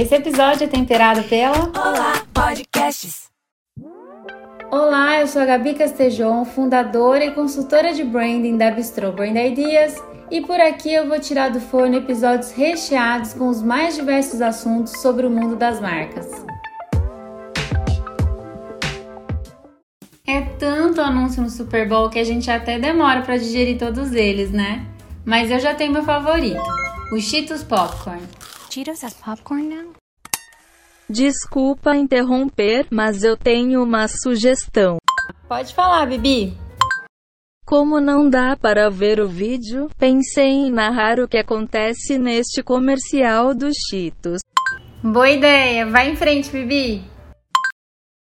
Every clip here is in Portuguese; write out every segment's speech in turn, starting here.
Esse episódio é temperado pela Olá Podcasts. Olá, eu sou a Gabi Castejon, fundadora e consultora de branding da Bistro Brand Ideas, e por aqui eu vou tirar do forno episódios recheados com os mais diversos assuntos sobre o mundo das marcas. É tanto anúncio no Super Bowl que a gente até demora para digerir todos eles, né? Mas eu já tenho meu favorito, o Cheetos Popcorn. Cheetos has popcorn now? Desculpa interromper, mas eu tenho uma sugestão. Pode falar, Bibi. Como não dá para ver o vídeo, pensei em narrar o que acontece neste comercial dos Cheetos. Boa ideia, vai em frente, Bibi.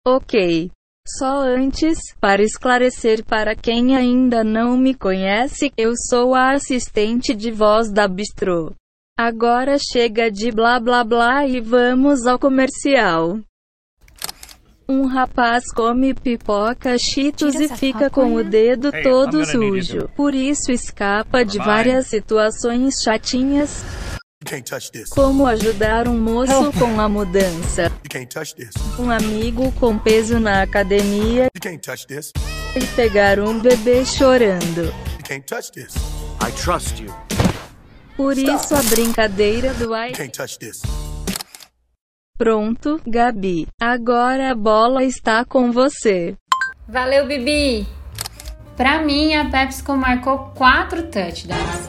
Ok. Só antes, para esclarecer para quem ainda não me conhece, eu sou a assistente de voz da Bistrô. Agora chega de blá blá blá e vamos ao comercial. Um rapaz come pipoca cheetos e fica com o dedo todo sujo. Por isso escapa de várias situações chatinhas, como ajudar um moço com a mudança, um amigo com peso na academia e pegar um bebê chorando. I trust you. Por isso a brincadeira do ai. Pronto, Gabi. Agora a bola está com você. Valeu, Bibi! Pra mim, a PepsiCo marcou quatro touchdowns.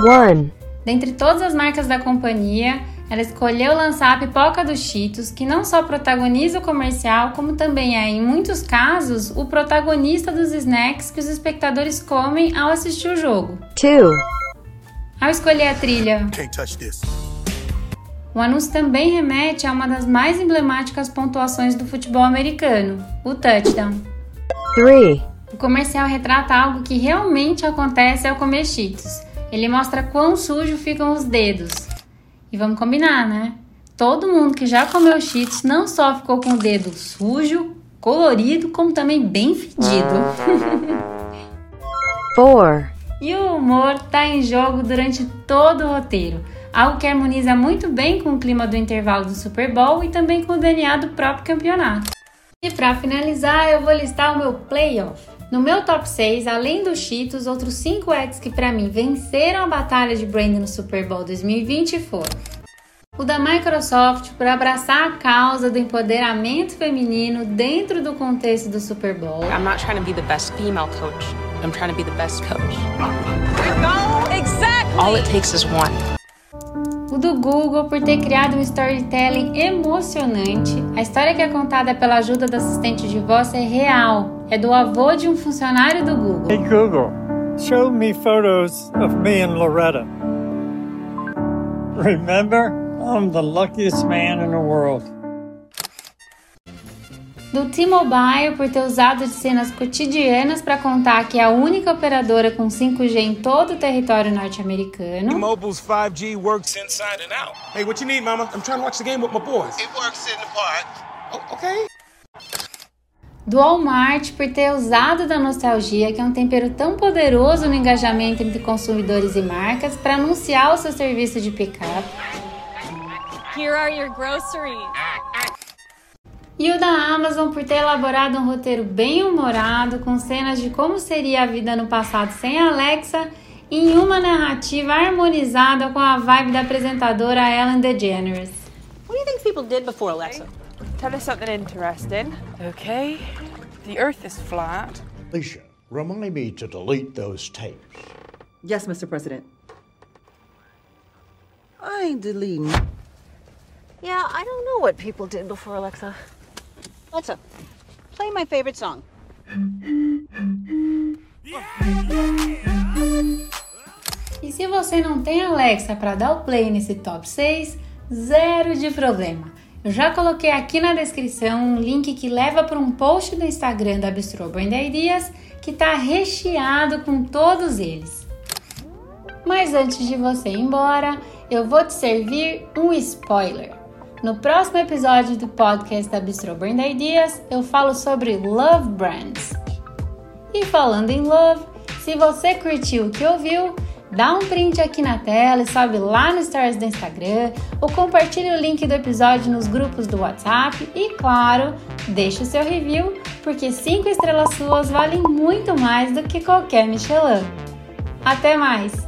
One. Dentre todas as marcas da companhia, ela escolheu lançar a pipoca dos Cheetos, que não só protagoniza o comercial, como também é, em muitos casos, o protagonista dos snacks que os espectadores comem ao assistir o jogo. Two. Ao escolher a trilha, o anúncio também remete a uma das mais emblemáticas pontuações do futebol americano, o touchdown. Three. O comercial retrata algo que realmente acontece ao comer Cheetos. Ele mostra quão sujo ficam os dedos. E vamos combinar, né? Todo mundo que já comeu Cheetos não só ficou com o dedo sujo, colorido, como também bem fedido. Four. E o humor está em jogo durante todo o roteiro, algo que harmoniza muito bem com o clima do intervalo do Super Bowl e também com o DNA do próprio campeonato. E para finalizar, eu vou listar o meu playoff. No meu top 6, além dos Cheetos, outros 5 acts que para mim venceram a batalha de branding no Super Bowl 2020 foram o da Microsoft por abraçar a causa do empoderamento feminino dentro do contexto do Super Bowl. I'm not trying to be the best female coach. I'm trying to be the best coach. Exactly. All it takes is one. O do Google por ter criado um storytelling emocionante. A história que é contada pela ajuda do assistente de voz é real. É do avô de um funcionário do Google. Hey Google, show me photos of me and Loretta. Remember, I'm the luckiest man in the world. Do T-Mobile por ter usado de cenas cotidianas para contar que é a única operadora com 5G em todo o território norte-americano. Mobile's 5G works inside and out. Hey, what you need, mama? I'm trying to watch the game with my boys. It works in the park. Oh, okay. Do Walmart por ter usado da nostalgia, que é um tempero tão poderoso no engajamento entre consumidores e marcas, para anunciar o seu serviço de pick-up. Here are your groceries. E o da Amazon por ter elaborado um roteiro bem humorado, com cenas de como seria a vida no passado sem a Alexa, em uma narrativa harmonizada com a vibe da apresentadora Ellen DeGeneres. What do you think people did before Alexa? Tell us something interesting. Okay. The earth is flat. Alicia, remind me to delete those tapes. Yes, Mr. President. I deleting. Yeah, I don't know what people did before Alexa. Alexa, play my favorite song. E se você não tem Alexa para dar o play nesse top 6, zero de problema. Eu já coloquei aqui na descrição um link que leva para um post do Instagram da Bistro Brand Ideas que está recheado com todos eles. Mas antes de você ir embora, eu vou te servir um spoiler. No próximo episódio do podcast da Bistro Brand Ideas, eu falo sobre Love Brands. E falando em Love, se você curtiu o que ouviu, Dá um print aqui na tela e sobe lá no Stories do Instagram, ou compartilhe o link do episódio nos grupos do WhatsApp e, claro, deixe o seu review, porque 5 estrelas suas valem muito mais do que qualquer Michelin. Até mais!